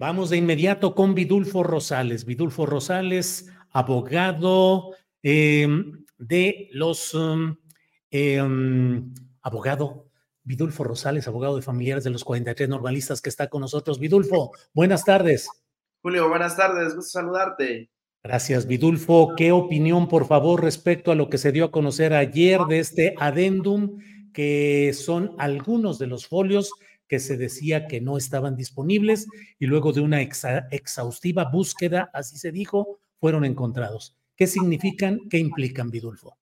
Vamos de inmediato con Vidulfo Rosales. Vidulfo Rosales, abogado eh, de los... Um, eh, um, abogado Vidulfo Rosales, abogado de familiares de los 43 normalistas que está con nosotros. Vidulfo, buenas tardes. Julio, buenas tardes, gusto saludarte. Gracias, Vidulfo. ¿Qué opinión, por favor, respecto a lo que se dio a conocer ayer de este adendum, que son algunos de los folios que se decía que no estaban disponibles y luego de una exhaustiva búsqueda, así se dijo, fueron encontrados. ¿Qué significan? ¿Qué implican, Vidulfo?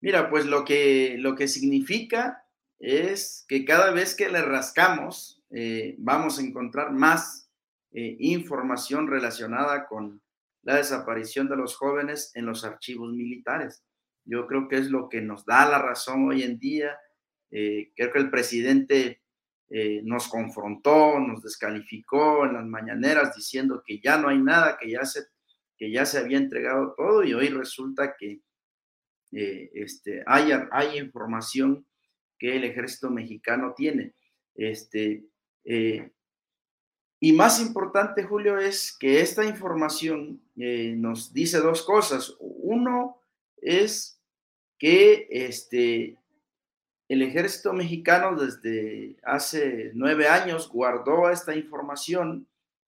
Mira, pues lo que, lo que significa es que cada vez que le rascamos, eh, vamos a encontrar más eh, información relacionada con la desaparición de los jóvenes en los archivos militares. Yo creo que es lo que nos da la razón hoy en día eh, creo que el presidente eh, nos confrontó, nos descalificó en las mañaneras diciendo que ya no hay nada, que ya se, que ya se había entregado todo y hoy resulta que eh, este, hay, hay información que el ejército mexicano tiene. Este, y más importante, Julio, es que esta información nos dice dos cosas. Uno es que este, el ejército mexicano desde hace nueve años guardó esta información,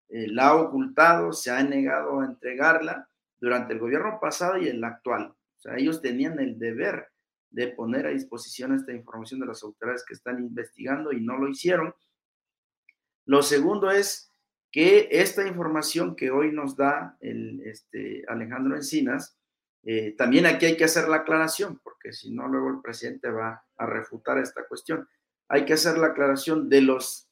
eh, la ha ocultado, se ha negado a entregarla durante el gobierno pasado y el actual. O sea, ellos tenían el deber de poner a disposición esta información de las autoridades que están investigando y no lo hicieron. Lo segundo es que esta información que hoy nos da el, este, Alejandro Encinas, eh, también aquí hay que hacer la aclaración, porque si no, luego el presidente va a refutar esta cuestión. Hay que hacer la aclaración de los...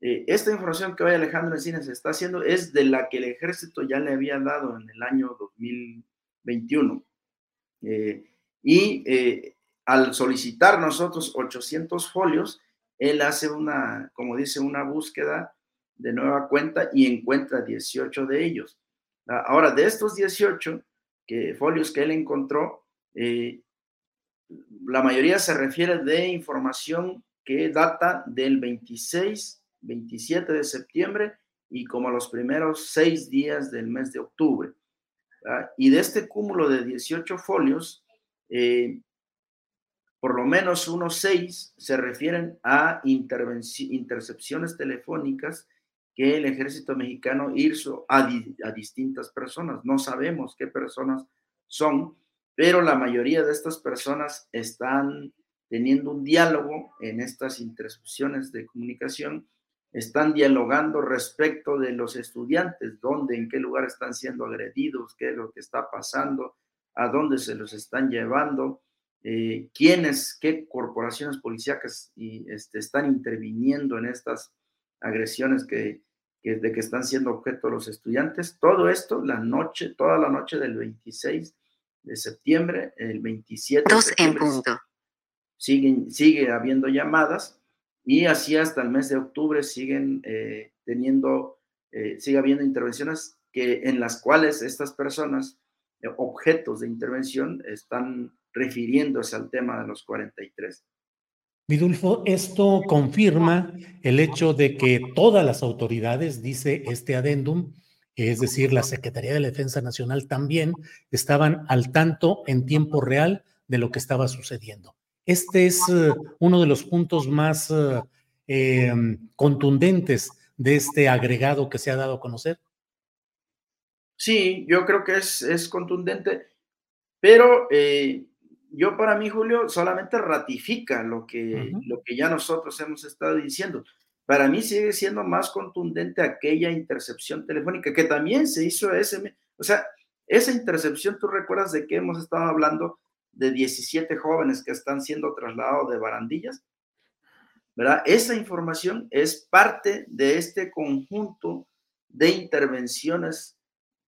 Eh, esta información que hoy Alejandro Encinas está haciendo es de la que el ejército ya le había dado en el año 2021. Eh, y al solicitar nosotros 800 folios, él hace una, como dice, una búsqueda de nueva cuenta y encuentra 18 de ellos. Ahora, de estos 18, que, folios que él encontró, eh, la mayoría se refiere de información que data del 26, 27 de septiembre y como los primeros seis días del mes de octubre. Y de este cúmulo de 18 folios, eh, por lo menos unos seis se refieren a intercepciones telefónicas que el ejército mexicano hizo a, distintas personas. No sabemos qué personas son, pero la mayoría de estas personas están teniendo un diálogo en estas intercepciones de comunicación, están dialogando respecto de los estudiantes, dónde, en qué lugar están siendo agredidos, qué es lo que está pasando, a dónde se los están llevando, eh, quiénes, qué corporaciones policíacas este, están interviniendo en estas agresiones que, de que están siendo objeto los estudiantes. Todo esto la noche, toda la noche del 26 de septiembre, el 27 Dos en punto. Siguen, sigue habiendo llamadas y así hasta el mes de octubre siguen eh, teniendo, eh, sigue habiendo intervenciones que, en las cuales estas personas, eh, objetos de intervención, están refiriéndose al tema de los 43. Vidulfo, esto confirma el hecho de que todas las autoridades, dice este adendum, es decir, la Secretaría de la Defensa Nacional también, estaban al tanto en tiempo real de lo que estaba sucediendo. Este es uh, uno de los puntos más eh, contundentes de este agregado que se ha dado a conocer. Sí, yo creo que es, es contundente, pero eh, yo para mí, Julio, solamente ratifica lo que, lo que ya nosotros hemos estado diciendo. Para mí sigue siendo más contundente aquella intercepción telefónica que también se hizo ese, o sea, esa intercepción, tú recuerdas de que hemos estado hablando de 17 jóvenes que están siendo trasladados de barandillas, ¿verdad? Esa información es parte de este conjunto de intervenciones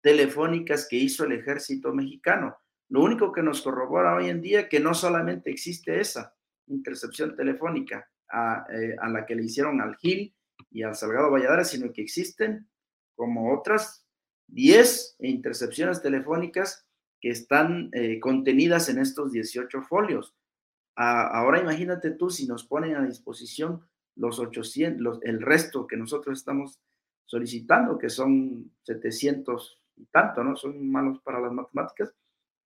telefónicas que hizo el ejército mexicano. Lo único que nos corrobora hoy en día es que no solamente existe esa intercepción telefónica a, eh, la que le hicieron al Gil y al Salgado Valladares, sino que existen como otras 10 intercepciones telefónicas que están eh, contenidas en estos 18 folios. ahora imagínate tú si nos ponen a disposición los 800, el resto que nosotros estamos solicitando, que son 700 y tanto, ¿no? Son malos para las matemáticas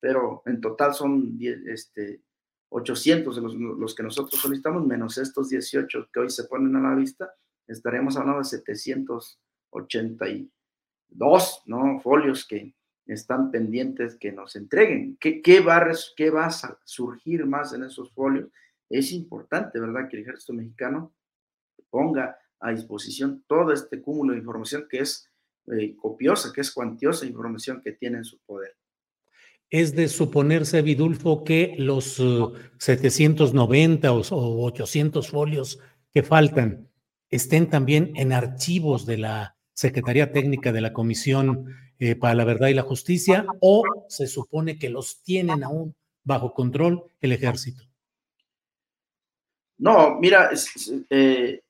pero en total son este, 800 los, los que nosotros solicitamos, menos estos 18 que hoy se ponen a la vista, estaremos hablando de 782 ¿no? folios que están pendientes que nos entreguen. ¿Qué, qué, va, ¿Qué va a surgir más en esos folios? Es importante, ¿verdad?, que el ejército mexicano ponga a disposición todo este cúmulo de información que es eh, copiosa, que es cuantiosa información que tiene en su poder es de suponerse, Vidulfo, que los 790 uh, o, 800 folios que faltan estén también en archivos de la Secretaría Técnica de la Comisión eh, para la Verdad y la Justicia o se supone que los tienen aún bajo control el ejército. No, mira, eh,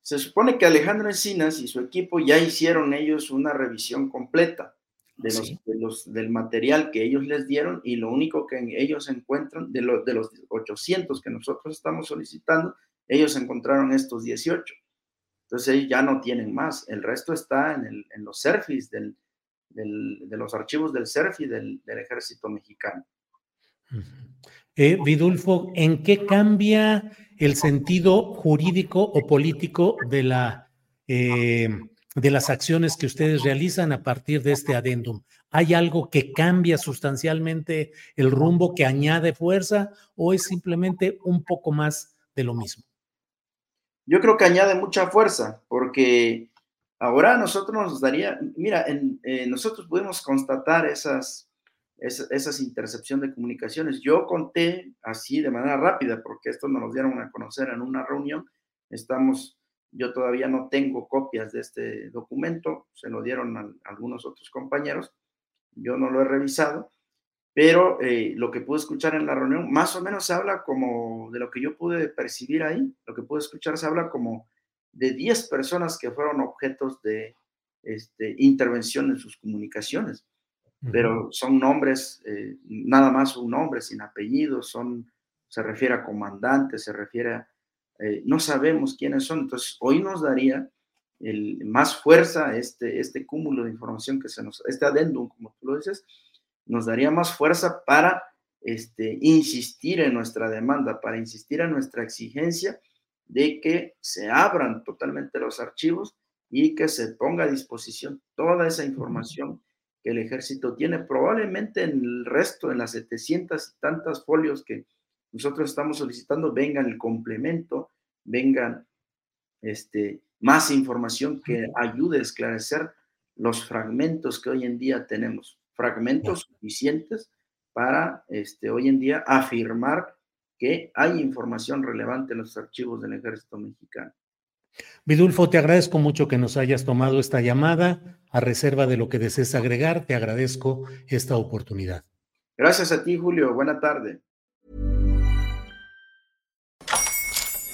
se supone que Alejandro Encinas y su equipo ya hicieron ellos una revisión completa de los, del material que ellos les dieron y lo único que ellos encuentran, de, los de los 800 que nosotros estamos solicitando, ellos encontraron estos 18. Entonces ellos ya no tienen más. El resto está en, el, en los CERFIs, del, de los archivos del CERFI del, del ejército mexicano. Eh, Vidulfo, ¿en qué cambia el sentido jurídico o político de la... Eh, de las acciones que ustedes realizan a partir de este adendum? ¿Hay algo que cambia sustancialmente el rumbo, que añade fuerza o es simplemente un poco más de lo mismo? Yo creo que añade mucha fuerza porque ahora nosotros nos daría, mira, eh, nosotros pudimos constatar esas, esas, esas intercepción de comunicaciones. Yo conté así de manera rápida porque esto nos lo dieron a conocer en una reunión. Estamos yo todavía no tengo copias de este documento, se lo dieron a, algunos otros compañeros, yo no lo he revisado, pero eh, lo que pude escuchar en la reunión, más o menos se habla como de lo que yo pude percibir ahí, lo que pude escuchar se habla como de 10 personas que fueron objetos de este, intervención en sus comunicaciones, pero son nombres, eh, nada más un nombre sin apellido, son, se refiere a comandantes, se refiere a eh, no sabemos quiénes son. Entonces, hoy nos daría el, más fuerza este, este cúmulo de información que se nos, este adendum, como tú lo dices, nos daría más fuerza para este, insistir en nuestra demanda, para insistir en nuestra exigencia de que se abran totalmente los archivos y que se ponga a disposición toda esa información que el ejército tiene, probablemente en el resto, en las 700 y tantas folios que nosotros estamos solicitando venga el complemento, vengan este, más información que ayude a esclarecer los fragmentos que hoy en día tenemos, fragmentos suficientes para este, hoy en día afirmar que hay información relevante en los archivos del ejército mexicano. Vidulfo, te agradezco mucho que nos hayas tomado esta llamada. A reserva de lo que desees agregar, te agradezco esta oportunidad. Gracias a ti, Julio. Buena tarde.